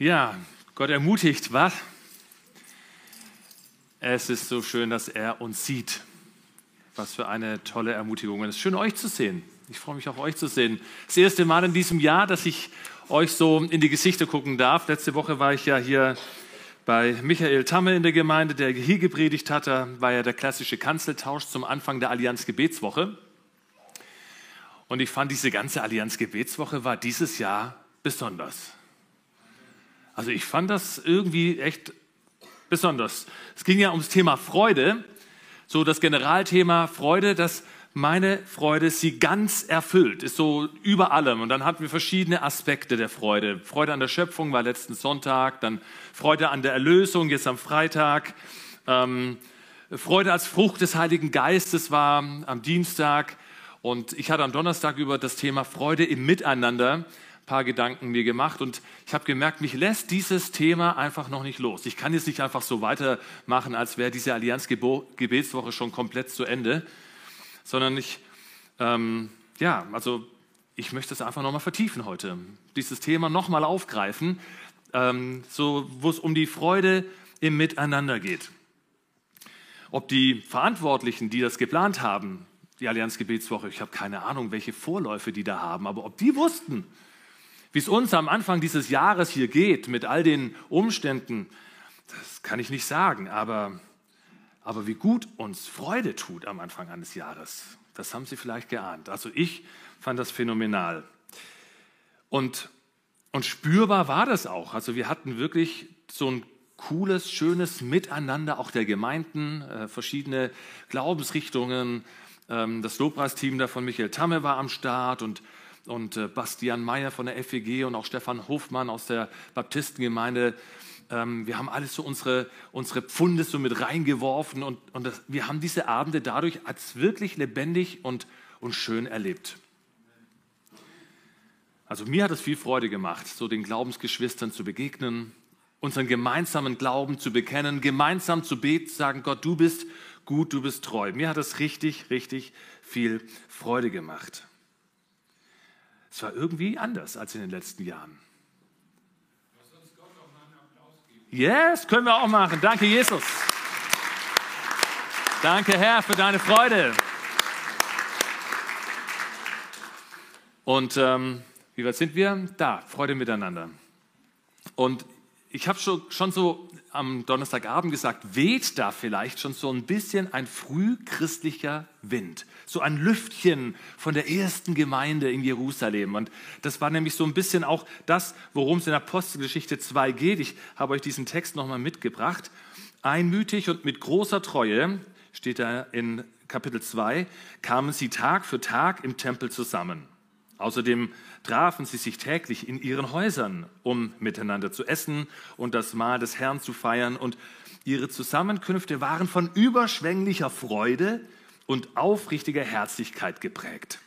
Ja, Gott ermutigt, was? Es ist so schön, dass er uns sieht. Was für eine tolle Ermutigung. Und es ist schön, euch zu sehen. Ich freue mich auch, euch zu sehen. Das erste Mal in diesem Jahr, dass ich euch so in die Gesichter gucken darf. Letzte Woche war ich ja hier bei Michael Tamme in der Gemeinde, der hier gepredigt hat. Da war ja der klassische Kanzeltausch zum Anfang der Allianz Gebetswoche. Und ich fand, diese ganze Allianz Gebetswoche war dieses Jahr besonders. Also ich fand das irgendwie echt besonders. Es ging ja ums Thema Freude, so das Generalthema Freude, dass meine Freude sie ganz erfüllt, ist so über allem. Und dann hatten wir verschiedene Aspekte der Freude. Freude an der Schöpfung war letzten Sonntag, dann Freude an der Erlösung jetzt am Freitag. Ähm, Freude als Frucht des Heiligen Geistes war am Dienstag. Und ich hatte am Donnerstag über das Thema Freude im Miteinander paar Gedanken mir gemacht und ich habe gemerkt, mich lässt dieses Thema einfach noch nicht los. Ich kann jetzt nicht einfach so weitermachen, als wäre diese Allianz-Gebetswoche schon komplett zu Ende, sondern ich, ähm, ja, also ich möchte es einfach nochmal vertiefen heute, dieses Thema nochmal aufgreifen, ähm, so, wo es um die Freude im Miteinander geht. Ob die Verantwortlichen, die das geplant haben, die Allianz Gebetswoche, ich habe keine Ahnung, welche Vorläufe die da haben, aber ob die wussten, wie es uns am Anfang dieses Jahres hier geht, mit all den Umständen, das kann ich nicht sagen, aber, aber wie gut uns Freude tut am Anfang eines Jahres, das haben Sie vielleicht geahnt. Also ich fand das phänomenal. Und, und spürbar war das auch. Also wir hatten wirklich so ein cooles, schönes Miteinander auch der Gemeinden, äh, verschiedene Glaubensrichtungen. Ähm, das Lobpreisteam da von Michael Tamme war am Start und und äh, Bastian Meyer von der FEG und auch Stefan Hofmann aus der Baptistengemeinde. Ähm, wir haben alles so unsere, unsere Pfunde so mit reingeworfen und, und das, wir haben diese Abende dadurch als wirklich lebendig und, und schön erlebt. Also mir hat es viel Freude gemacht, so den Glaubensgeschwistern zu begegnen, unseren gemeinsamen Glauben zu bekennen, gemeinsam zu beten, sagen, Gott, du bist gut, du bist treu. Mir hat es richtig, richtig viel Freude gemacht. Es war irgendwie anders als in den letzten Jahren. Yes, können wir auch machen. Danke, Jesus. Danke, Herr, für deine Freude. Und ähm, wie weit sind wir? Da, Freude miteinander. Und ich habe schon, schon so am Donnerstagabend gesagt, weht da vielleicht schon so ein bisschen ein frühchristlicher Wind, so ein Lüftchen von der ersten Gemeinde in Jerusalem. Und das war nämlich so ein bisschen auch das, worum es in Apostelgeschichte 2 geht. Ich habe euch diesen Text nochmal mitgebracht. Einmütig und mit großer Treue, steht da in Kapitel 2, kamen sie Tag für Tag im Tempel zusammen. Außerdem trafen sie sich täglich in ihren Häusern, um miteinander zu essen und das Mahl des Herrn zu feiern. Und ihre Zusammenkünfte waren von überschwänglicher Freude und aufrichtiger Herzlichkeit geprägt.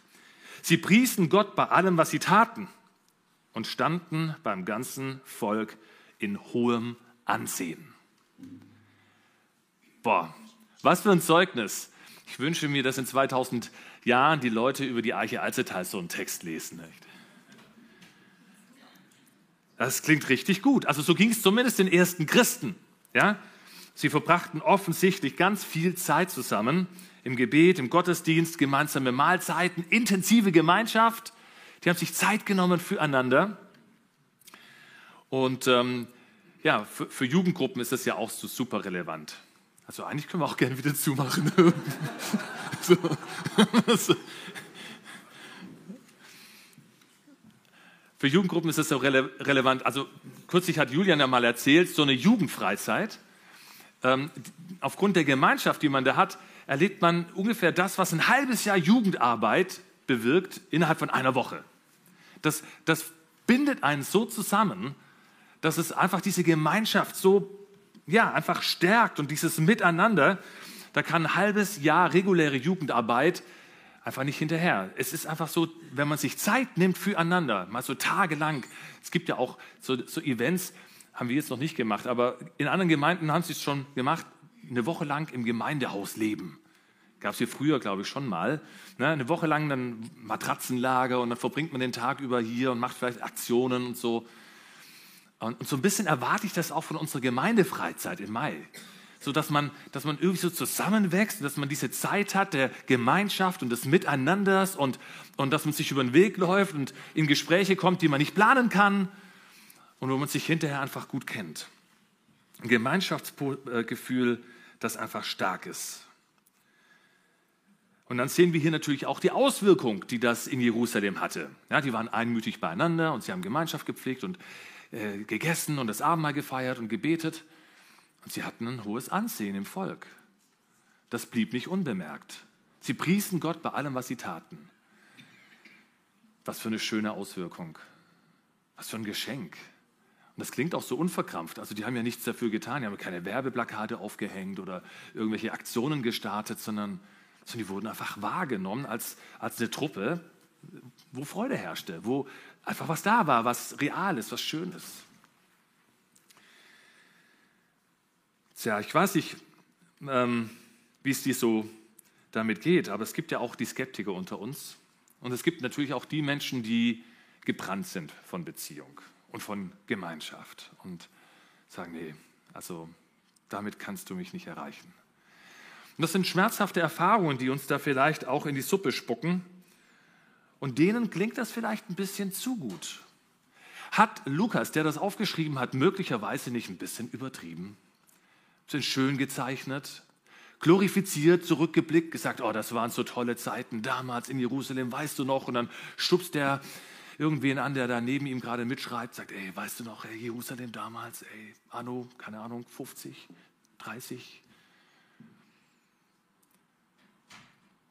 Sie priesen Gott bei allem, was sie taten und standen beim ganzen Volk in hohem Ansehen. Boah, was für ein Zeugnis. Ich wünsche mir, dass in 2000 Jahren die Leute über die Arche Alzetal so einen Text lesen. Nicht? Das klingt richtig gut. Also so ging es zumindest den ersten Christen. Ja? Sie verbrachten offensichtlich ganz viel Zeit zusammen im Gebet, im Gottesdienst, gemeinsame Mahlzeiten, intensive Gemeinschaft. Die haben sich Zeit genommen füreinander. Und ähm, ja, für, für, Jugendgruppen ist das ja auch so super relevant. Also eigentlich können wir auch gerne wieder zumachen. so. so. Für Jugendgruppen ist das so rele relevant. Also kürzlich hat Julian ja mal erzählt, so eine Jugendfreizeit. Ähm, aufgrund der Gemeinschaft, die man da hat, erlebt man ungefähr das, was ein halbes Jahr Jugendarbeit bewirkt innerhalb von einer Woche. Das, das bindet einen so zusammen, dass es einfach diese Gemeinschaft so, ja, einfach stärkt und dieses Miteinander. Da kann ein halbes Jahr reguläre Jugendarbeit einfach nicht hinterher. Es ist einfach so, wenn man sich Zeit nimmt füreinander, mal so tagelang. Es gibt ja auch so, so Events, haben wir jetzt noch nicht gemacht, aber in anderen Gemeinden haben sie es schon gemacht, eine Woche lang im Gemeindehaus leben. Gab es hier früher, glaube ich, schon mal. Ne? Eine Woche lang dann Matratzenlager und dann verbringt man den Tag über hier und macht vielleicht Aktionen und so. Und, und so ein bisschen erwarte ich das auch von unserer Gemeindefreizeit im Mai. So dass man, dass man irgendwie so zusammenwächst, dass man diese Zeit hat der Gemeinschaft und des Miteinanders und, und dass man sich über den Weg läuft und in Gespräche kommt, die man nicht planen kann und wo man sich hinterher einfach gut kennt. Ein Gemeinschaftsgefühl, das einfach stark ist. Und dann sehen wir hier natürlich auch die Auswirkung, die das in Jerusalem hatte. Ja, die waren einmütig beieinander und sie haben Gemeinschaft gepflegt und äh, gegessen und das Abendmahl gefeiert und gebetet. Und sie hatten ein hohes Ansehen im Volk. Das blieb nicht unbemerkt. Sie priesen Gott bei allem, was sie taten. Was für eine schöne Auswirkung. Was für ein Geschenk. Und das klingt auch so unverkrampft. Also die haben ja nichts dafür getan, die haben keine Werbeplakate aufgehängt oder irgendwelche Aktionen gestartet, sondern, sondern die wurden einfach wahrgenommen als, als eine Truppe, wo Freude herrschte, wo einfach was da war, was real ist, was schön ist. Tja, ich weiß nicht, ähm, wie es dir so damit geht, aber es gibt ja auch die Skeptiker unter uns. Und es gibt natürlich auch die Menschen, die gebrannt sind von Beziehung und von Gemeinschaft und sagen, nee, also damit kannst du mich nicht erreichen. Und das sind schmerzhafte Erfahrungen, die uns da vielleicht auch in die Suppe spucken. Und denen klingt das vielleicht ein bisschen zu gut. Hat Lukas, der das aufgeschrieben hat, möglicherweise nicht ein bisschen übertrieben? Sind schön gezeichnet, glorifiziert, zurückgeblickt, gesagt, oh, das waren so tolle Zeiten damals in Jerusalem, weißt du noch? Und dann stupst der irgendwen an, der da neben ihm gerade mitschreibt, sagt, ey, weißt du noch, ey, Jerusalem damals, ey, Anno, keine Ahnung, 50, 30.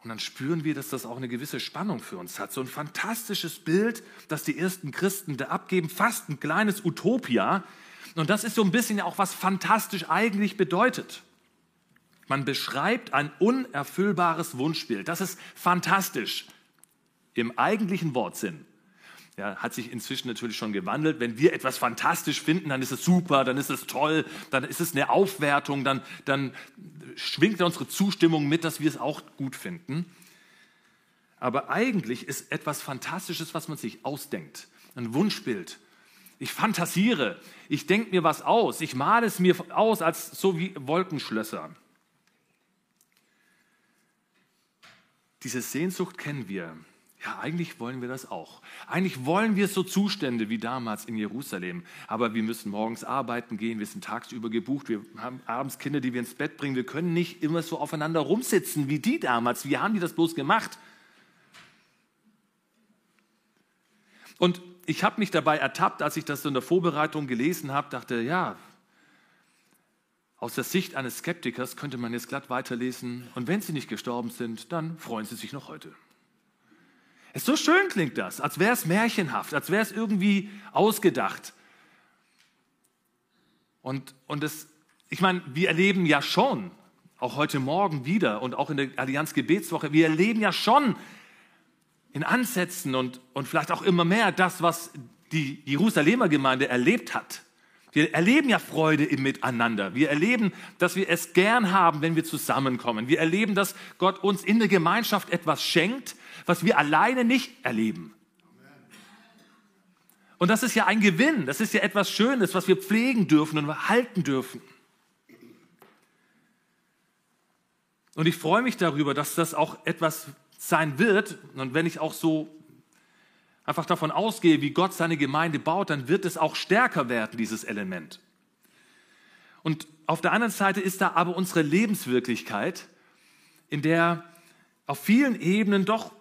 Und dann spüren wir, dass das auch eine gewisse Spannung für uns hat. So ein fantastisches Bild, das die ersten Christen da abgeben, fast ein kleines Utopia. Und das ist so ein bisschen auch, was fantastisch eigentlich bedeutet. Man beschreibt ein unerfüllbares Wunschbild. Das ist fantastisch im eigentlichen Wortsinn ja, hat sich inzwischen natürlich schon gewandelt. Wenn wir etwas fantastisch finden, dann ist es super, dann ist es toll, dann ist es eine Aufwertung, dann, dann schwingt unsere Zustimmung mit, dass wir es auch gut finden. Aber eigentlich ist etwas Fantastisches, was man sich ausdenkt, ein Wunschbild. Ich fantasiere, ich denke mir was aus, ich male es mir aus als so wie Wolkenschlösser. Diese Sehnsucht kennen wir. Ja, eigentlich wollen wir das auch. Eigentlich wollen wir so Zustände wie damals in Jerusalem. Aber wir müssen morgens arbeiten gehen, wir sind tagsüber gebucht, wir haben abends Kinder, die wir ins Bett bringen. Wir können nicht immer so aufeinander rumsitzen wie die damals. Wie haben die das bloß gemacht? Und ich habe mich dabei ertappt, als ich das so in der Vorbereitung gelesen habe, dachte, ja, aus der Sicht eines Skeptikers könnte man jetzt glatt weiterlesen. Und wenn sie nicht gestorben sind, dann freuen sie sich noch heute. So schön klingt das, als wäre es märchenhaft, als wäre es irgendwie ausgedacht. Und, und das, ich meine, wir erleben ja schon, auch heute Morgen wieder und auch in der Allianz Gebetswoche, wir erleben ja schon in Ansätzen und, und vielleicht auch immer mehr das, was die Jerusalemer Gemeinde erlebt hat. Wir erleben ja Freude im Miteinander. Wir erleben, dass wir es gern haben, wenn wir zusammenkommen. Wir erleben, dass Gott uns in der Gemeinschaft etwas schenkt, was wir alleine nicht erleben. Und das ist ja ein Gewinn, das ist ja etwas Schönes, was wir pflegen dürfen und halten dürfen. Und ich freue mich darüber, dass das auch etwas sein wird. Und wenn ich auch so einfach davon ausgehe, wie Gott seine Gemeinde baut, dann wird es auch stärker werden, dieses Element. Und auf der anderen Seite ist da aber unsere Lebenswirklichkeit, in der auf vielen Ebenen doch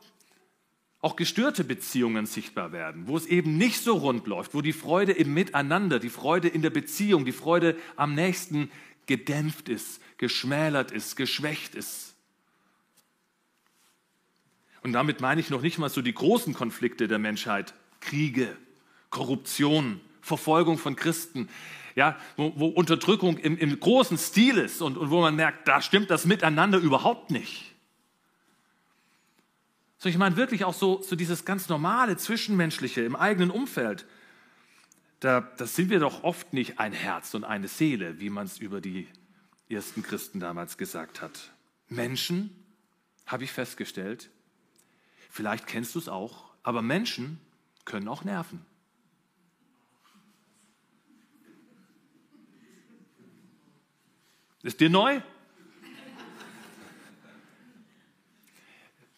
auch gestörte Beziehungen sichtbar werden, wo es eben nicht so rund läuft, wo die Freude im Miteinander, die Freude in der Beziehung, die Freude am Nächsten gedämpft ist, geschmälert ist, geschwächt ist. Und damit meine ich noch nicht mal so die großen Konflikte der Menschheit, Kriege, Korruption, Verfolgung von Christen, ja, wo, wo Unterdrückung im, im, großen Stil ist und, und wo man merkt, da stimmt das Miteinander überhaupt nicht. So, ich meine wirklich auch so, so dieses ganz normale Zwischenmenschliche im eigenen Umfeld. Da das sind wir doch oft nicht ein Herz und eine Seele, wie man es über die ersten Christen damals gesagt hat. Menschen, habe ich festgestellt, vielleicht kennst du es auch, aber Menschen können auch nerven. Ist dir neu?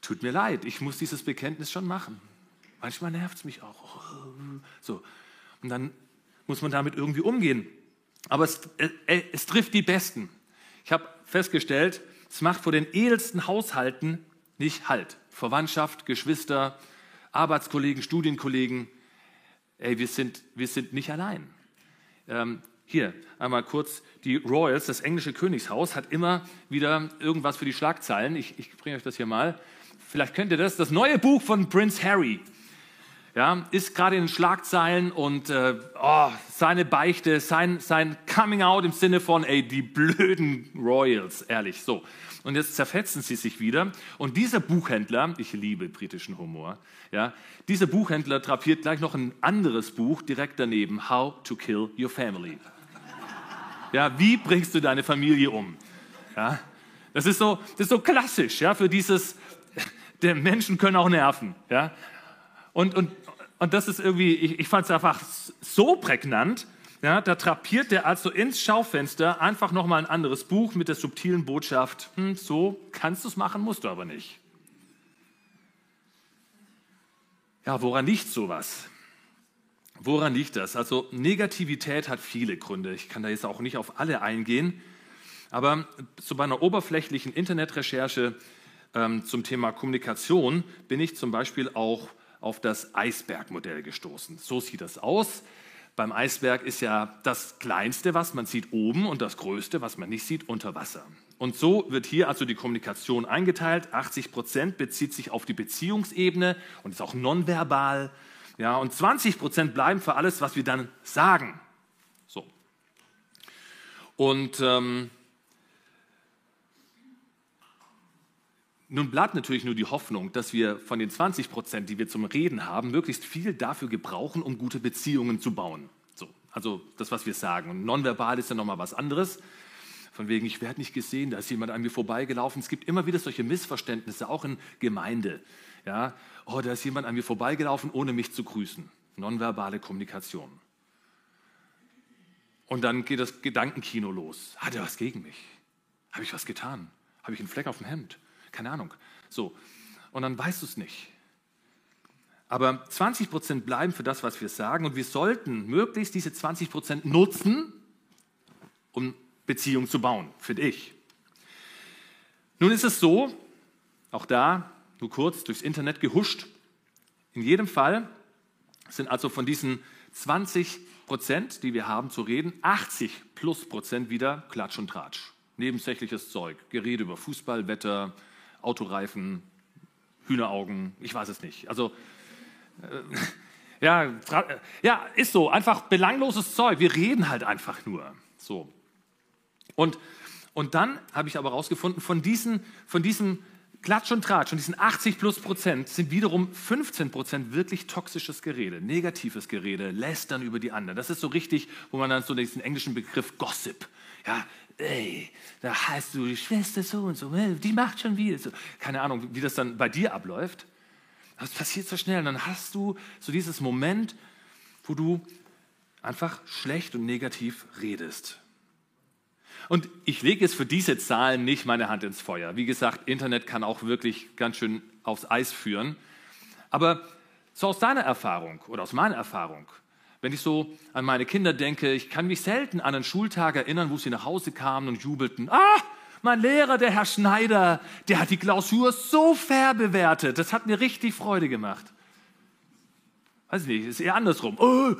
Tut mir leid, ich muss dieses Bekenntnis schon machen. Manchmal nervt es mich auch. So. Und dann muss man damit irgendwie umgehen. Aber es, äh, es trifft die Besten. Ich habe festgestellt, es macht vor den edelsten Haushalten nicht Halt. Verwandtschaft, Geschwister, Arbeitskollegen, Studienkollegen. Ey, wir sind, wir sind nicht allein. Ähm, hier einmal kurz, die Royals, das englische Königshaus, hat immer wieder irgendwas für die Schlagzeilen. Ich, ich bringe euch das hier mal. Vielleicht kennt ihr das. Das neue Buch von Prince Harry ja, ist gerade in den Schlagzeilen und äh, oh, seine Beichte, sein, sein Coming Out im Sinne von, ey, die blöden Royals, ehrlich, so. Und jetzt zerfetzen sie sich wieder. Und dieser Buchhändler, ich liebe britischen Humor, ja, dieser Buchhändler drapiert gleich noch ein anderes Buch direkt daneben, How to Kill Your Family. Ja, wie bringst du deine Familie um? Ja, das ist so, das ist so klassisch, ja, für dieses, der Menschen können auch nerven, ja. Und, und, und das ist irgendwie, ich, ich fand es einfach so prägnant, ja, da trapiert der also ins Schaufenster einfach nochmal ein anderes Buch mit der subtilen Botschaft, hm, so kannst du es machen, musst du aber nicht. Ja, woran liegt sowas? Woran liegt das? Also Negativität hat viele Gründe. Ich kann da jetzt auch nicht auf alle eingehen. Aber so bei einer oberflächlichen Internetrecherche zum Thema Kommunikation bin ich zum Beispiel auch auf das Eisbergmodell gestoßen. So sieht das aus. Beim Eisberg ist ja das Kleinste, was man sieht, oben und das Größte, was man nicht sieht, unter Wasser. Und so wird hier also die Kommunikation eingeteilt. 80 Prozent bezieht sich auf die Beziehungsebene und ist auch nonverbal. Ja, und 20 Prozent bleiben für alles, was wir dann sagen. So. Und ähm, Nun bleibt natürlich nur die Hoffnung, dass wir von den 20 Prozent, die wir zum Reden haben, möglichst viel dafür gebrauchen, um gute Beziehungen zu bauen. So, also das, was wir sagen. Und nonverbal ist ja nochmal was anderes. Von wegen, ich werde nicht gesehen, da ist jemand an mir vorbeigelaufen. Es gibt immer wieder solche Missverständnisse, auch in Gemeinde. Ja, oh, da ist jemand an mir vorbeigelaufen, ohne mich zu grüßen. Nonverbale Kommunikation. Und dann geht das Gedankenkino los. Hat er was gegen mich? Habe ich was getan? Habe ich einen Fleck auf dem Hemd? Keine Ahnung. So. Und dann weißt du es nicht. Aber 20 Prozent bleiben für das, was wir sagen. Und wir sollten möglichst diese 20 Prozent nutzen, um Beziehungen zu bauen, finde ich. Nun ist es so, auch da nur kurz durchs Internet gehuscht. In jedem Fall sind also von diesen 20 Prozent, die wir haben zu reden, 80 plus Prozent wieder Klatsch und Tratsch. Nebensächliches Zeug, Gerede über Fußball, Wetter, Autoreifen, Hühneraugen, ich weiß es nicht. Also, äh, ja, ja, ist so, einfach belangloses Zeug. Wir reden halt einfach nur. So. Und, und dann habe ich aber herausgefunden, von, diesen, von diesem Klatsch und Tratsch, von diesen 80 plus Prozent sind wiederum 15 Prozent wirklich toxisches Gerede, negatives Gerede, lästern über die anderen. Das ist so richtig, wo man dann so diesen englischen Begriff Gossip, ja, ey, da heißt du die Schwester so und so, die macht schon wieder so. Keine Ahnung, wie das dann bei dir abläuft. Das passiert so schnell. Und dann hast du so dieses Moment, wo du einfach schlecht und negativ redest. Und ich lege jetzt für diese Zahlen nicht meine Hand ins Feuer. Wie gesagt, Internet kann auch wirklich ganz schön aufs Eis führen. Aber so aus deiner Erfahrung oder aus meiner Erfahrung, wenn ich so an meine Kinder denke, ich kann mich selten an einen Schultag erinnern, wo sie nach Hause kamen und jubelten. Ah, mein Lehrer, der Herr Schneider, der hat die Klausur so fair bewertet. Das hat mir richtig Freude gemacht. Weiß ich nicht, ist eher andersrum. Oh,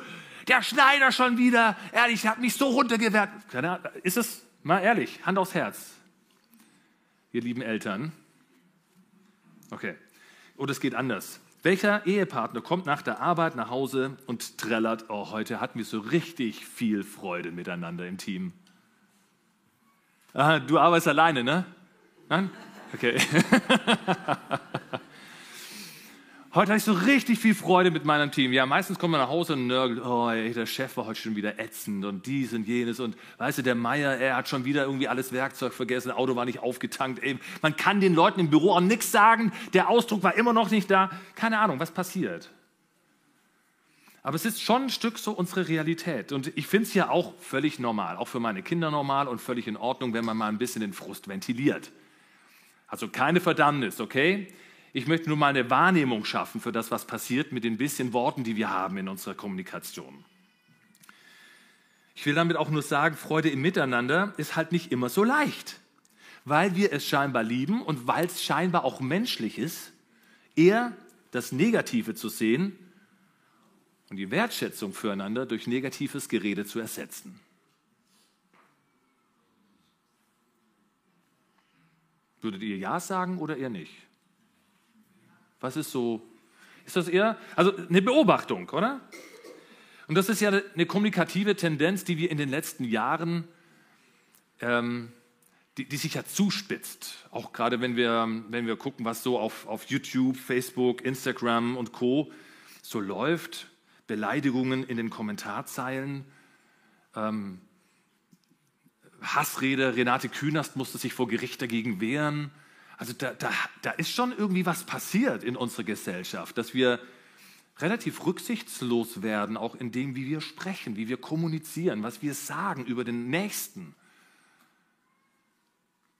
der Schneider schon wieder, ehrlich, der hat mich so runtergewertet. Ist es, mal ehrlich, Hand aufs Herz. Ihr lieben Eltern. Okay. Oder es geht anders. Welcher Ehepartner kommt nach der Arbeit nach Hause und trällert, oh, heute hatten wir so richtig viel Freude miteinander im Team? Aha, du arbeitest alleine, ne? Nein? Okay. Heute hatte ich so richtig viel Freude mit meinem Team. Ja, meistens kommt man nach Hause und nörgelt, oh, der Chef war heute schon wieder ätzend und dies und jenes und weißt du, der Meier, er hat schon wieder irgendwie alles Werkzeug vergessen, Auto war nicht aufgetankt. Ey, man kann den Leuten im Büro auch nichts sagen, der Ausdruck war immer noch nicht da. Keine Ahnung, was passiert. Aber es ist schon ein Stück so unsere Realität. Und ich finde es ja auch völlig normal, auch für meine Kinder normal und völlig in Ordnung, wenn man mal ein bisschen den Frust ventiliert. Also keine Verdammnis, okay? Ich möchte nur mal eine Wahrnehmung schaffen für das, was passiert mit den bisschen Worten, die wir haben in unserer Kommunikation. Ich will damit auch nur sagen, Freude im Miteinander ist halt nicht immer so leicht, weil wir es scheinbar lieben und weil es scheinbar auch menschlich ist, eher das Negative zu sehen und die Wertschätzung füreinander durch negatives Gerede zu ersetzen. Würdet ihr Ja sagen oder eher nicht? Was ist so? Ist das eher, also eine Beobachtung, oder? Und das ist ja eine kommunikative Tendenz, die wir in den letzten Jahren, ähm, die, die, sich ja zuspitzt. Auch gerade wenn wir, wenn wir gucken, was so auf, auf YouTube, Facebook, Instagram und Co. so läuft. Beleidigungen in den Kommentarzeilen, ähm, Hassrede, Renate Künast musste sich vor Gericht dagegen wehren. Also da, da, da ist schon irgendwie was passiert in unserer Gesellschaft, dass wir relativ rücksichtslos werden, auch in dem, wie wir sprechen, wie wir kommunizieren, was wir sagen über den Nächsten.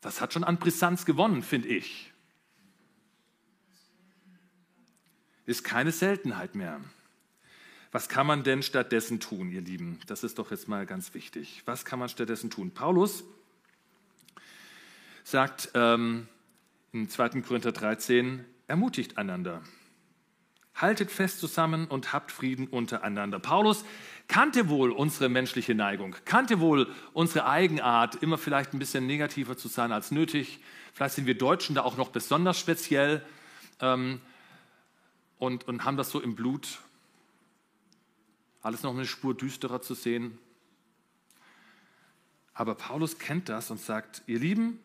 Das hat schon an Brisanz gewonnen, finde ich. Ist keine Seltenheit mehr. Was kann man denn stattdessen tun, ihr Lieben? Das ist doch jetzt mal ganz wichtig. Was kann man stattdessen tun? Paulus sagt ähm, in 2. Korinther 13, ermutigt einander. Haltet fest zusammen und habt Frieden untereinander. Paulus kannte wohl unsere menschliche Neigung, kannte wohl unsere Eigenart, immer vielleicht ein bisschen negativer zu sein als nötig. Vielleicht sind wir Deutschen da auch noch besonders speziell ähm, und, und haben das so im Blut alles noch eine Spur düsterer zu sehen. Aber Paulus kennt das und sagt, ihr Lieben,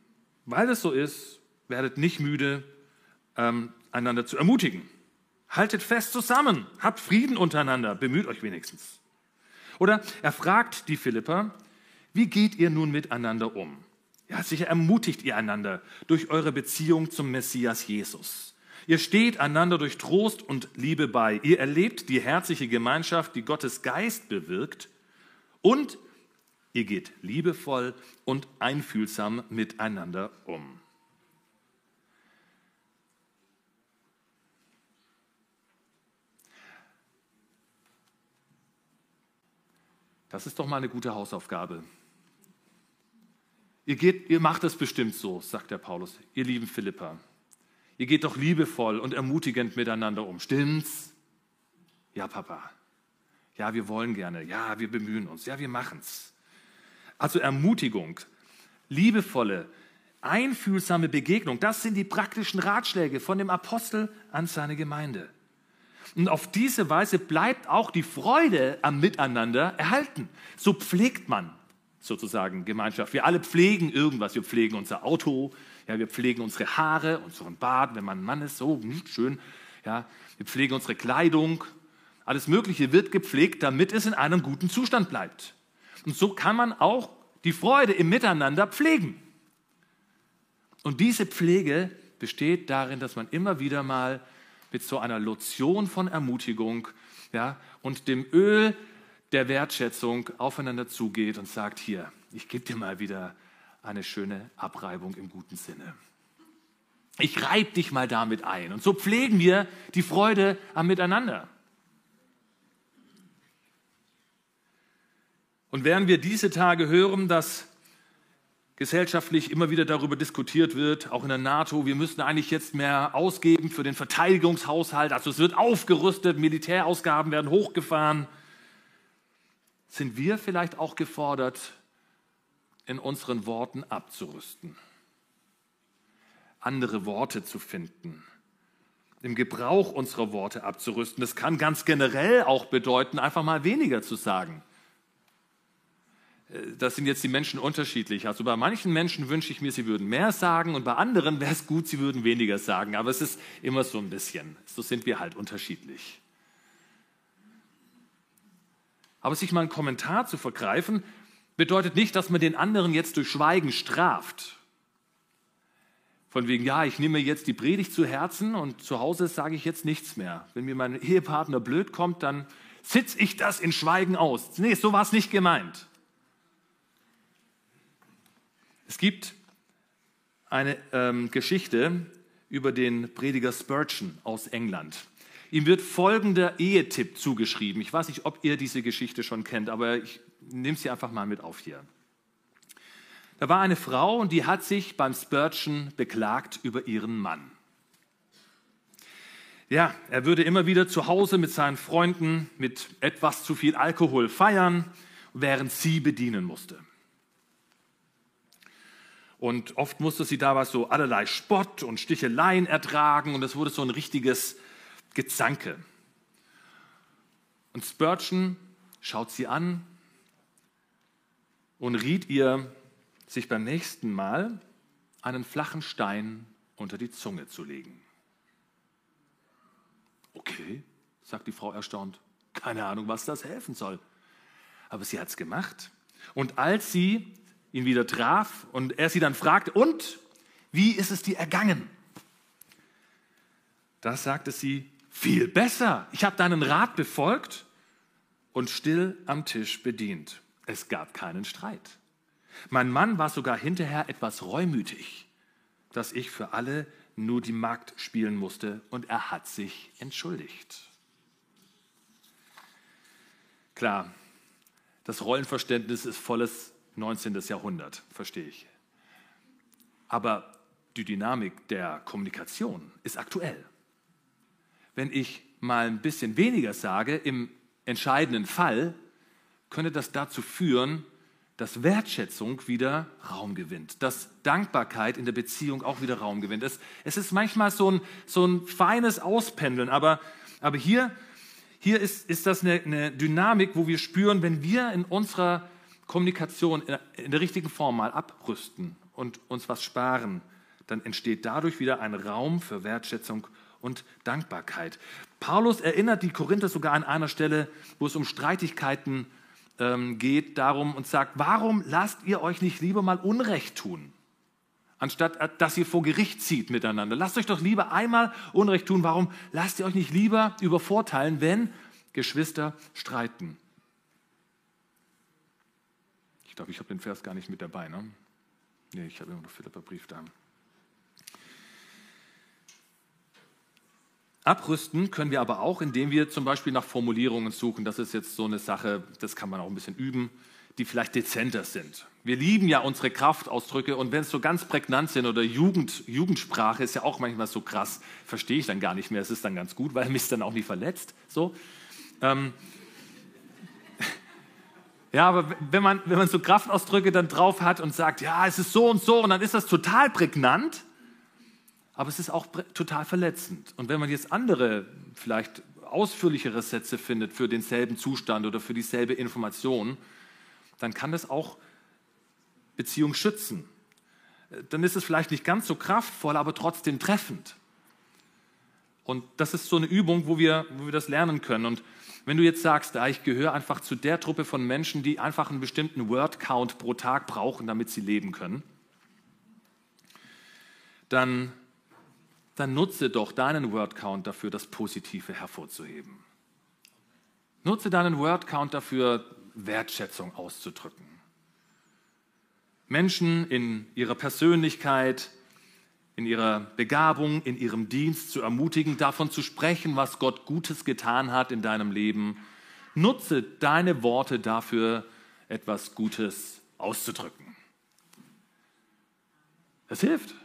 weil es so ist, werdet nicht müde, ähm, einander zu ermutigen. Haltet fest zusammen, habt Frieden untereinander, bemüht euch wenigstens. Oder er fragt die Philipper, wie geht ihr nun miteinander um? Ja, sicher ermutigt ihr einander durch eure Beziehung zum Messias Jesus. Ihr steht einander durch Trost und Liebe bei. Ihr erlebt die herzliche Gemeinschaft, die Gottes Geist bewirkt. Und ihr geht liebevoll und einfühlsam miteinander um. Das ist doch mal eine gute Hausaufgabe. Ihr, geht, ihr macht es bestimmt so, sagt der Paulus, ihr lieben Philippa. Ihr geht doch liebevoll und ermutigend miteinander um. Stimmt's? Ja, Papa. Ja, wir wollen gerne. Ja, wir bemühen uns. Ja, wir machen's. Also Ermutigung, liebevolle, einfühlsame Begegnung, das sind die praktischen Ratschläge von dem Apostel an seine Gemeinde. Und auf diese Weise bleibt auch die Freude am Miteinander erhalten. So pflegt man sozusagen Gemeinschaft. Wir alle pflegen irgendwas. Wir pflegen unser Auto, ja, wir pflegen unsere Haare, unseren Bart, wenn man ein Mann ist, so nicht schön. Ja, wir pflegen unsere Kleidung. Alles Mögliche wird gepflegt, damit es in einem guten Zustand bleibt. Und so kann man auch die Freude im Miteinander pflegen. Und diese Pflege besteht darin, dass man immer wieder mal mit so einer Lotion von Ermutigung ja, und dem Öl der Wertschätzung aufeinander zugeht und sagt, hier, ich gebe dir mal wieder eine schöne Abreibung im guten Sinne. Ich reib dich mal damit ein. Und so pflegen wir die Freude am Miteinander. Und während wir diese Tage hören, dass gesellschaftlich immer wieder darüber diskutiert wird, auch in der NATO, wir müssen eigentlich jetzt mehr ausgeben für den Verteidigungshaushalt, also es wird aufgerüstet, Militärausgaben werden hochgefahren, sind wir vielleicht auch gefordert, in unseren Worten abzurüsten, andere Worte zu finden, im Gebrauch unserer Worte abzurüsten. Das kann ganz generell auch bedeuten, einfach mal weniger zu sagen. Äh, das sind jetzt die Menschen unterschiedlich. Also bei manchen Menschen wünsche ich mir, sie würden mehr sagen und bei anderen wäre es gut, sie würden weniger sagen. Aber es ist immer so ein bisschen. So sind wir halt unterschiedlich. Aber sich mal einen Kommentar zu vergreifen, bedeutet nicht, dass man den anderen jetzt durch Schweigen straft. Von wegen, ja, ich nehme jetzt die Predigt zu Herzen und zu Hause sage ich jetzt nichts mehr. Wenn mir mein Ehepartner blöd kommt, dann sitze ich das in Schweigen aus. Nee, so war es nicht gemeint. Es gibt eine ähm, Geschichte über den Prediger Spurgeon aus England. Ihm wird folgender Ehetipp zugeschrieben. Ich weiß nicht, ob ihr diese Geschichte schon kennt, aber ich nehme sie einfach mal mit auf hier. Da war eine Frau und die hat sich beim Spurgeon beklagt über ihren Mann. Ja, er würde immer wieder zu Hause mit seinen Freunden mit etwas zu viel Alkohol feiern, während sie bedienen musste. Und oft musste sie dabei so allerlei Spott und Sticheleien ertragen und es wurde so ein richtiges Gezanke. Und Spurgeon schaut sie an und riet ihr, sich beim nächsten Mal einen flachen Stein unter die Zunge zu legen. Okay, sagt die Frau erstaunt. Keine Ahnung, was das helfen soll. Aber sie hat es gemacht. Und als sie ihn wieder traf und er sie dann fragte, und wie ist es dir ergangen? Da sagte sie, viel besser. Ich habe deinen Rat befolgt und still am Tisch bedient. Es gab keinen Streit. Mein Mann war sogar hinterher etwas reumütig, dass ich für alle nur die Magd spielen musste und er hat sich entschuldigt. Klar, das Rollenverständnis ist volles 19. Jahrhundert, verstehe ich. Aber die Dynamik der Kommunikation ist aktuell. Wenn ich mal ein bisschen weniger sage, im entscheidenden Fall, könnte das dazu führen, dass Wertschätzung wieder Raum gewinnt, dass Dankbarkeit in der Beziehung auch wieder Raum gewinnt. Es, es ist manchmal so ein, so ein feines Auspendeln, aber, aber hier, hier ist, ist das eine, eine Dynamik, wo wir spüren, wenn wir in unserer Kommunikation in der richtigen Form mal abrüsten und uns was sparen, dann entsteht dadurch wieder ein Raum für Wertschätzung und Dankbarkeit. Paulus erinnert die Korinther sogar an einer Stelle, wo es um Streitigkeiten ähm, geht, darum und sagt, warum lasst ihr euch nicht lieber mal Unrecht tun, anstatt äh, dass ihr vor Gericht zieht miteinander. Lasst euch doch lieber einmal Unrecht tun. Warum lasst ihr euch nicht lieber übervorteilen, wenn Geschwister streiten? Ich glaube, ich habe den Vers gar nicht mit dabei. Ne? Nee, ich habe immer noch Philipper Brief da. Abrüsten können wir aber auch, indem wir zum Beispiel nach Formulierungen suchen. Das ist jetzt so eine Sache, das kann man auch ein bisschen üben, die vielleicht dezenter sind. Wir lieben ja unsere Kraftausdrücke und wenn es so ganz prägnant sind oder Jugend, Jugendsprache ist ja auch manchmal so krass, verstehe ich dann gar nicht mehr. Es ist dann ganz gut, weil mich dann auch nicht verletzt. So. Ähm, ja, aber wenn man, wenn man so Kraftausdrücke dann drauf hat und sagt, ja, es ist so und so, und dann ist das total prägnant, aber es ist auch total verletzend. Und wenn man jetzt andere, vielleicht ausführlichere Sätze findet für denselben Zustand oder für dieselbe Information, dann kann das auch Beziehung schützen. Dann ist es vielleicht nicht ganz so kraftvoll, aber trotzdem treffend. Und das ist so eine Übung, wo wir, wo wir das lernen können. Und wenn du jetzt sagst, ah, ich gehöre einfach zu der Truppe von Menschen, die einfach einen bestimmten Word-Count pro Tag brauchen, damit sie leben können, dann, dann nutze doch deinen Word-Count dafür, das Positive hervorzuheben. Nutze deinen Word-Count dafür, Wertschätzung auszudrücken. Menschen in ihrer Persönlichkeit, in ihrer Begabung, in ihrem Dienst zu ermutigen, davon zu sprechen, was Gott Gutes getan hat in deinem Leben. Nutze deine Worte dafür, etwas Gutes auszudrücken. Es hilft.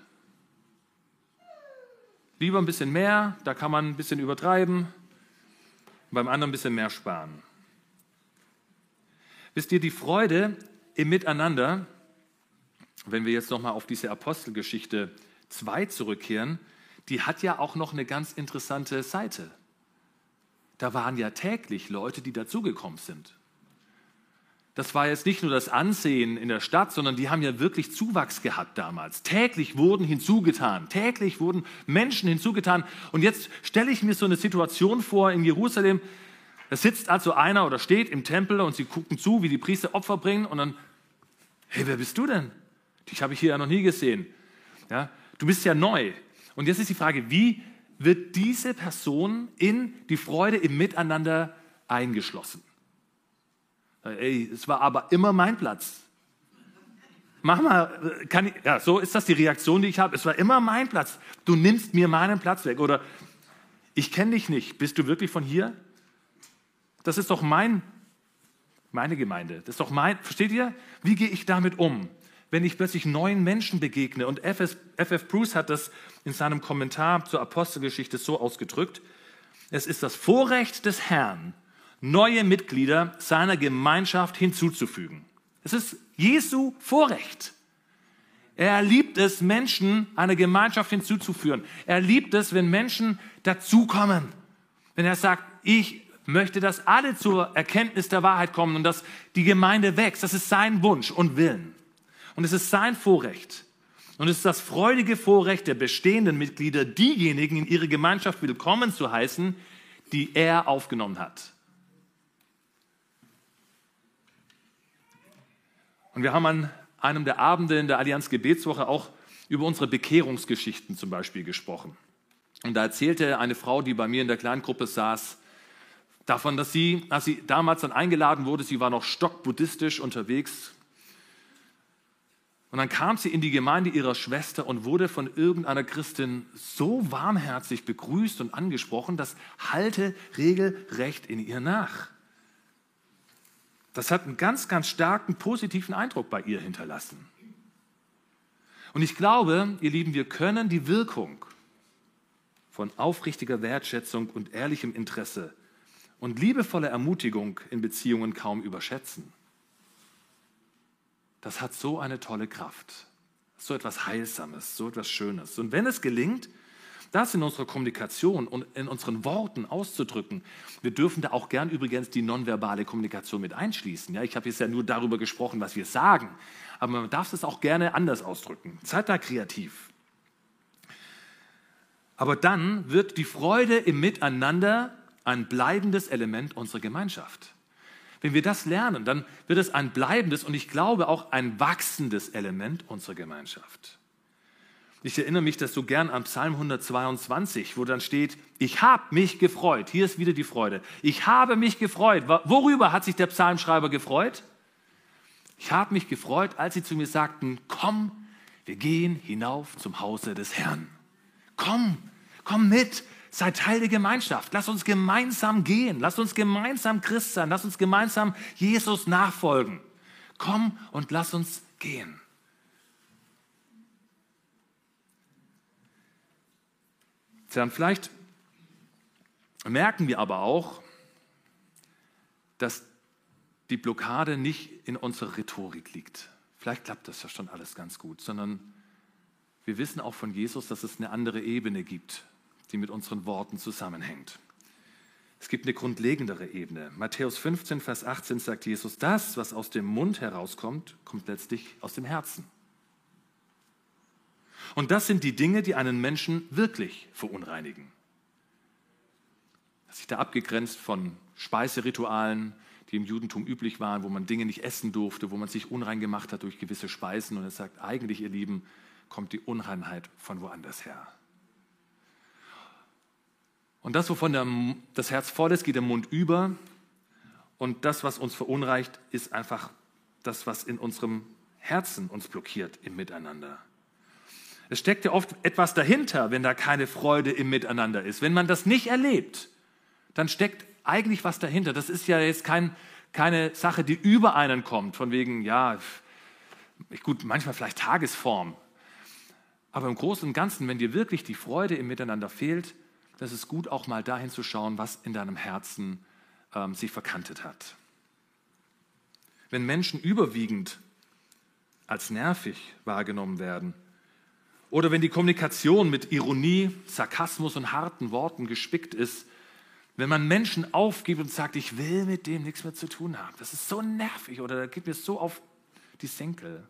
Lieber ein bisschen mehr, da kann man ein bisschen übertreiben, beim anderen ein bisschen mehr sparen. Wisst ihr, die Freude im Miteinander, wenn wir jetzt nochmal auf diese Apostelgeschichte 2 zurückkehren, die hat ja auch noch eine ganz interessante Seite. Da waren ja täglich Leute, die dazugekommen sind. Das war jetzt nicht nur das Ansehen in der Stadt, sondern die haben ja wirklich Zuwachs gehabt damals. Täglich wurden hinzugetan, täglich wurden Menschen hinzugetan. Und jetzt stelle ich mir so eine Situation vor in Jerusalem. Da sitzt also einer oder steht im Tempel und sie gucken zu, wie die Priester Opfer bringen und dann, hey, wer bist du denn? Dich habe ich hier ja noch nie gesehen. Ja, Du bist ja neu. Und jetzt ist die Frage, wie wird diese Person in die Freude im Miteinander eingeschlossen. Ey, es war aber immer mein Platz. Mach mal, kann ich, ja, so ist das die Reaktion, die ich habe. Es war immer mein Platz. Du nimmst mir meinen Platz weg. Oder ich kenne dich nicht. Bist du wirklich von hier? Das ist doch mein, meine Gemeinde. Das ist doch mein, versteht ihr? Wie gehe ich damit um? Wenn ich plötzlich neuen Menschen begegne. Und F.F. Bruce hat das in seinem Kommentar zur Apostelgeschichte so ausgedrückt. Es ist das Vorrecht des Herrn, neue Mitglieder seiner Gemeinschaft hinzuzufügen. Es ist Jesu Vorrecht. Er liebt es, Menschen einer Gemeinschaft hinzuzuführen. Er liebt es, wenn Menschen dazukommen. Wenn er sagt, ich möchte, dass alle zur Erkenntnis der Wahrheit kommen und dass die Gemeinde wächst. Das ist sein Wunsch und Willen. Und es ist sein Vorrecht. Und es ist das freudige Vorrecht der bestehenden Mitglieder, diejenigen in ihre Gemeinschaft willkommen zu heißen, die er aufgenommen hat. Und wir haben an einem der Abende in der Allianz Gebetswoche auch über unsere Bekehrungsgeschichten zum Beispiel gesprochen. Und da erzählte eine Frau, die bei mir in der Kleingruppe saß, davon, dass sie, als sie damals dann eingeladen wurde, sie war noch stockbuddhistisch unterwegs. Und dann kam sie in die Gemeinde ihrer Schwester und wurde von irgendeiner Christin so warmherzig begrüßt und angesprochen, das halte regelrecht in ihr nach. Das hat einen ganz, ganz starken positiven Eindruck bei ihr hinterlassen. Und ich glaube, ihr Lieben, wir können die Wirkung von aufrichtiger Wertschätzung und ehrlichem Interesse und liebevoller Ermutigung in Beziehungen kaum überschätzen. Das hat so eine tolle Kraft, so etwas Heilsames, so etwas Schönes. Und wenn es gelingt, das in unserer Kommunikation und in unseren Worten auszudrücken. Wir dürfen da auch gern übrigens die nonverbale Kommunikation mit einschließen. Ja, ich habe jetzt ja nur darüber gesprochen, was wir sagen, aber man darf es auch gerne anders ausdrücken. Seid da kreativ. Aber dann wird die Freude im Miteinander ein bleibendes Element unserer Gemeinschaft. Wenn wir das lernen, dann wird es ein bleibendes und ich glaube auch ein wachsendes Element unserer Gemeinschaft. Ich erinnere mich das so gern an Psalm 122, wo dann steht, ich habe mich gefreut. Hier ist wieder die Freude. Ich habe mich gefreut. Worüber hat sich der Psalmschreiber gefreut? Ich habe mich gefreut, als sie zu mir sagten, komm, wir gehen hinauf zum Hause des Herrn. Komm, komm mit, sei Teil der Gemeinschaft. Lass uns gemeinsam gehen. Lass uns gemeinsam Christ sein. Lass uns gemeinsam Jesus nachfolgen. Komm und lass uns gehen. Und vielleicht merken wir aber auch, dass die Blockade nicht in unserer Rhetorik liegt. Vielleicht klappt das ja schon alles ganz gut, sondern wir wissen auch von Jesus, dass es eine andere Ebene gibt, die mit unseren Worten zusammenhängt. Es gibt eine grundlegendere Ebene. Matthäus 15, Vers 18 sagt Jesus, das, was aus dem Mund herauskommt, kommt letztlich aus dem Herzen. Und das sind die Dinge, die einen Menschen wirklich verunreinigen. Das ist da abgegrenzt von Speiseritualen, die im Judentum üblich waren, wo man Dinge nicht essen durfte, wo man sich unrein gemacht hat durch gewisse Speisen. Und er sagt, eigentlich, ihr Lieben, kommt die Unreinheit von woanders her. Und das, wovon der, das Herz voll ist, geht der Mund über. Und das, was uns verunreicht, ist einfach das, was in unserem Herzen uns blockiert im Miteinander. Es steckt ja oft etwas dahinter, wenn da keine Freude im Miteinander ist. Wenn man das nicht erlebt, dann steckt eigentlich was dahinter. Das ist ja jetzt kein, keine Sache, die über einen kommt, von wegen, ja, gut, manchmal vielleicht Tagesform. Aber im Großen und Ganzen, wenn dir wirklich die Freude im Miteinander fehlt, das ist gut, auch mal dahin zu schauen, was in deinem Herzen ähm, sich verkantet hat. Wenn Menschen überwiegend als nervig wahrgenommen werden, oder wenn die Kommunikation mit Ironie, Sarkasmus und harten Worten gespickt ist, wenn man Menschen aufgibt und sagt, ich will mit dem nichts mehr zu tun haben, das ist so nervig oder das geht mir so auf die Senkel.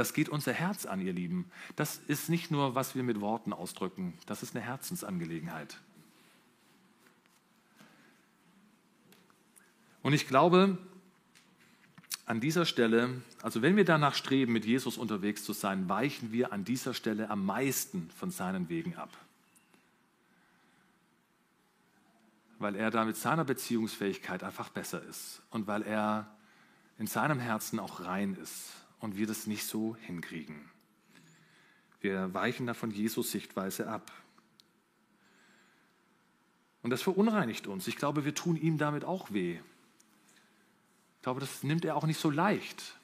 Das geht unser Herz an, ihr Lieben. Das ist nicht nur, was wir mit Worten ausdrücken, das ist eine Herzensangelegenheit. Und ich glaube, an dieser Stelle, also wenn wir danach streben, mit Jesus unterwegs zu sein, weichen wir an dieser Stelle am meisten von seinen Wegen ab. weil er da mit seiner Beziehungsfähigkeit einfach besser ist und weil er in seinem Herzen auch rein ist und wir das nicht so hinkriegen. Wir weichen da von Jesus Sichtweise ab. Und das verunreinigt uns. Ich glaube, wir tun ihm damit auch weh. Ich glaube, das nimmt er auch nicht so leicht.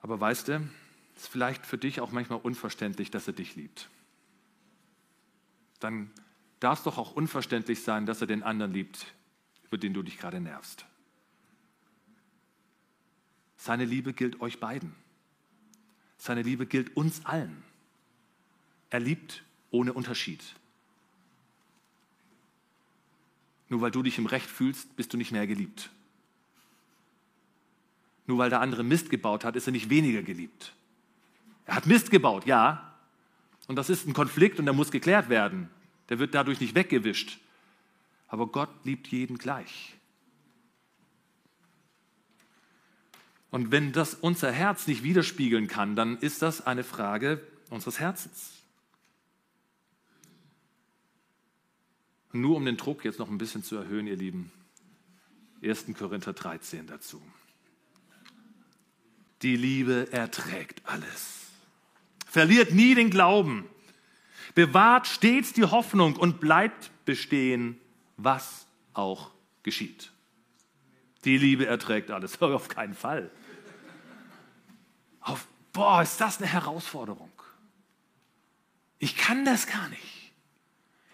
Aber weißt du, es ist vielleicht für dich auch manchmal unverständlich, dass er dich liebt. Dann darf es doch auch unverständlich sein, dass er den anderen liebt, über den du dich gerade nervst. Seine Liebe gilt euch beiden. Seine Liebe gilt uns allen. Er liebt ohne Unterschied. Nur weil du dich im Recht fühlst, bist du nicht mehr geliebt. Nur weil der andere Mist gebaut hat, ist er nicht weniger geliebt. Er hat Mist gebaut, ja. Und das ist ein Konflikt und der muss geklärt werden. Der wird dadurch nicht weggewischt. Aber Gott liebt jeden gleich. Und wenn das unser Herz nicht widerspiegeln kann, dann ist das eine Frage unseres Herzens. Nur um den Druck jetzt noch ein bisschen zu erhöhen, ihr Lieben. 1. Korinther 13 dazu. Die Liebe erträgt alles. Verliert nie den Glauben. Bewahrt stets die Hoffnung und bleibt bestehen, was auch geschieht. Die Liebe erträgt alles. Auf keinen Fall. Auf, boah, ist das eine Herausforderung. Ich kann das gar nicht.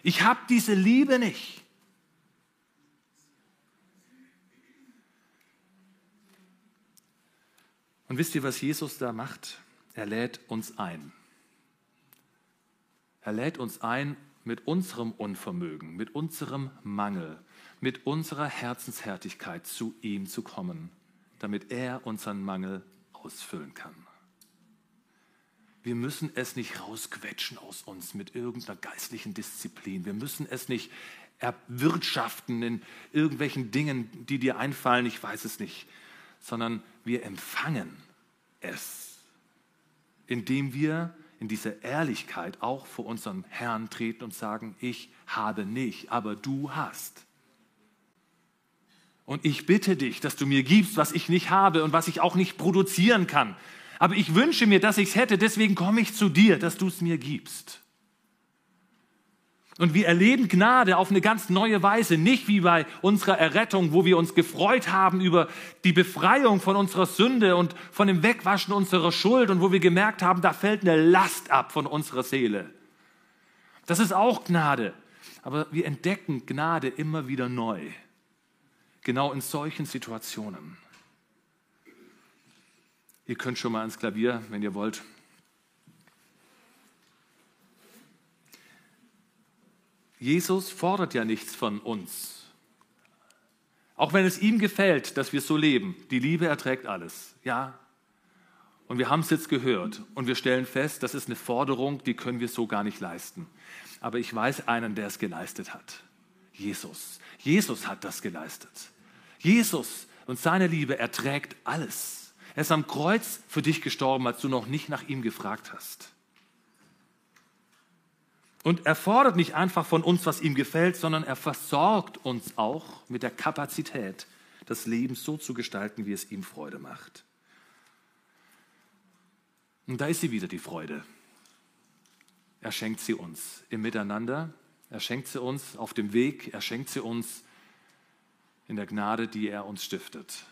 Ich habe diese Liebe nicht. Und wisst ihr, was Jesus da macht? Er lädt uns ein. Er lädt uns ein, mit unserem Unvermögen, mit unserem Mangel, mit unserer Herzenshärtigkeit zu ihm zu kommen, damit er unseren Mangel ausfüllen kann. Wir müssen es nicht rausquetschen aus uns mit irgendeiner geistlichen Disziplin. Wir müssen es nicht erwirtschaften in irgendwelchen Dingen, die dir einfallen, ich weiß es nicht, sondern wir empfangen es, indem wir in dieser Ehrlichkeit auch vor unseren Herrn treten und sagen, ich habe nicht, aber du hast. Und ich bitte dich, dass du mir gibst, was ich nicht habe und was ich auch nicht produzieren kann. Aber ich wünsche mir, dass ich es hätte, deswegen komme ich zu dir, dass du es mir gibst. Und wir erleben Gnade auf eine ganz neue Weise, nicht wie bei unserer Errettung, wo wir uns gefreut haben über die Befreiung von unserer Sünde und von dem Wegwaschen unserer Schuld und wo wir gemerkt haben, da fällt eine Last ab von unserer Seele. Das ist auch Gnade. Aber wir entdecken Gnade immer wieder neu genau in solchen Situationen. Ihr könnt schon mal ans Klavier, wenn ihr wollt. Jesus fordert ja nichts von uns. Auch wenn es ihm gefällt, dass wir so leben. Die Liebe erträgt alles. Ja. Und wir haben es jetzt gehört und wir stellen fest, das ist eine Forderung, die können wir so gar nicht leisten. Aber ich weiß einen, der es geleistet hat. Jesus. Jesus hat das geleistet. Jesus und seine Liebe erträgt alles. Er ist am Kreuz für dich gestorben, als du noch nicht nach ihm gefragt hast. Und er fordert nicht einfach von uns, was ihm gefällt, sondern er versorgt uns auch mit der Kapazität, das Leben so zu gestalten, wie es ihm Freude macht. Und da ist sie wieder, die Freude. Er schenkt sie uns im Miteinander, er schenkt sie uns auf dem Weg, er schenkt sie uns in der Gnade, die er uns stiftet.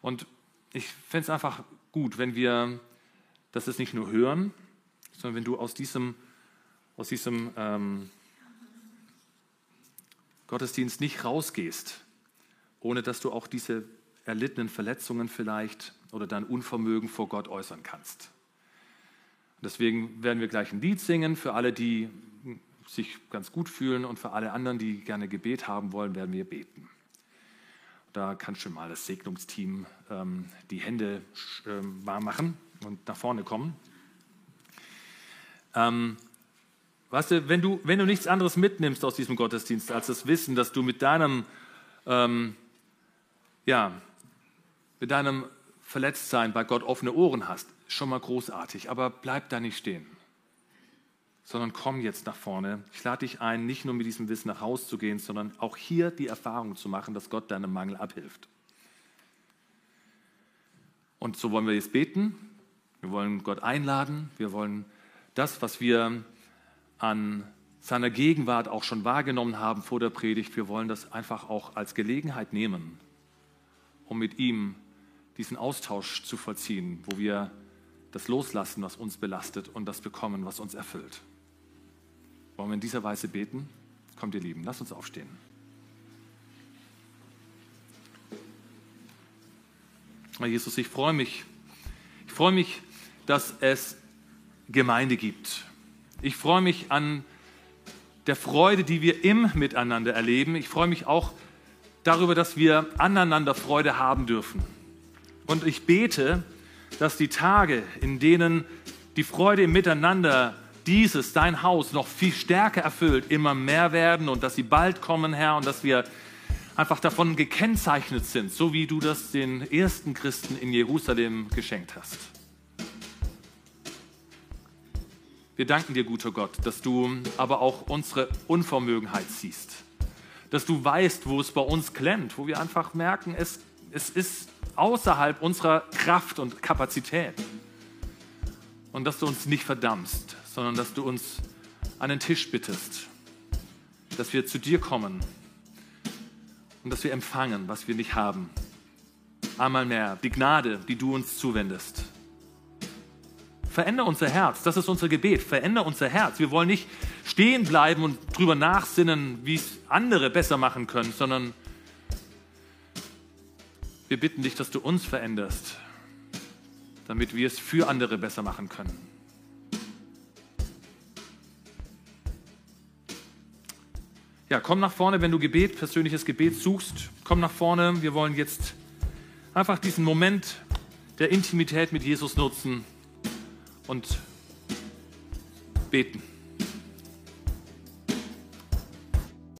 Und ich fände es einfach gut, wenn wir das jetzt nicht nur hören, sondern wenn du aus diesem, aus diesem ähm, Gottesdienst nicht rausgehst, ohne dass du auch diese erlittenen Verletzungen vielleicht oder dein Unvermögen vor Gott äußern kannst. Deswegen werden wir gleich ein Lied singen für alle, die sich ganz gut fühlen und für alle anderen, die gerne Gebet haben wollen, werden wir beten. Da kann schon mal das Segnungsteam ähm, die Hände ähm, warm machen und nach vorne kommen. Ähm, weißt du, wenn du, wenn du nichts anderes mitnimmst aus diesem Gottesdienst, als das Wissen, dass du mit deinem, ähm, ja, mit deinem Verletztsein bei Gott offene Ohren hast, schon mal großartig, aber bleib da nicht stehen sondern komm jetzt nach vorne. Ich lade dich ein, nicht nur mit diesem Wissen nach Hause zu gehen, sondern auch hier die Erfahrung zu machen, dass Gott deinem Mangel abhilft. Und so wollen wir jetzt beten. Wir wollen Gott einladen. Wir wollen das, was wir an seiner Gegenwart auch schon wahrgenommen haben vor der Predigt, wir wollen das einfach auch als Gelegenheit nehmen, um mit ihm diesen Austausch zu vollziehen, wo wir das loslassen, was uns belastet und das bekommen, was uns erfüllt. Wollen wir in dieser Weise beten? Kommt ihr Lieben, lasst uns aufstehen. Jesus, ich freue mich. Ich freue mich, dass es Gemeinde gibt. Ich freue mich an der Freude, die wir im Miteinander erleben. Ich freue mich auch darüber, dass wir aneinander Freude haben dürfen. Und ich bete, dass die Tage, in denen die Freude im Miteinander dieses, dein Haus, noch viel stärker erfüllt, immer mehr werden und dass sie bald kommen, Herr, und dass wir einfach davon gekennzeichnet sind, so wie du das den ersten Christen in Jerusalem geschenkt hast. Wir danken dir, guter Gott, dass du aber auch unsere Unvermögenheit siehst. Dass du weißt, wo es bei uns klemmt, wo wir einfach merken, es, es ist außerhalb unserer Kraft und Kapazität. Und dass du uns nicht verdammst, sondern dass du uns an den Tisch bittest, dass wir zu dir kommen und dass wir empfangen, was wir nicht haben. Einmal mehr die Gnade, die du uns zuwendest. Veränder unser Herz. Das ist unser Gebet. Veränder unser Herz. Wir wollen nicht stehen bleiben und drüber nachsinnen, wie es andere besser machen können, sondern wir bitten dich, dass du uns veränderst, damit wir es für andere besser machen können. Ja, komm nach vorne, wenn du Gebet, persönliches Gebet suchst. Komm nach vorne. Wir wollen jetzt einfach diesen Moment der Intimität mit Jesus nutzen und beten.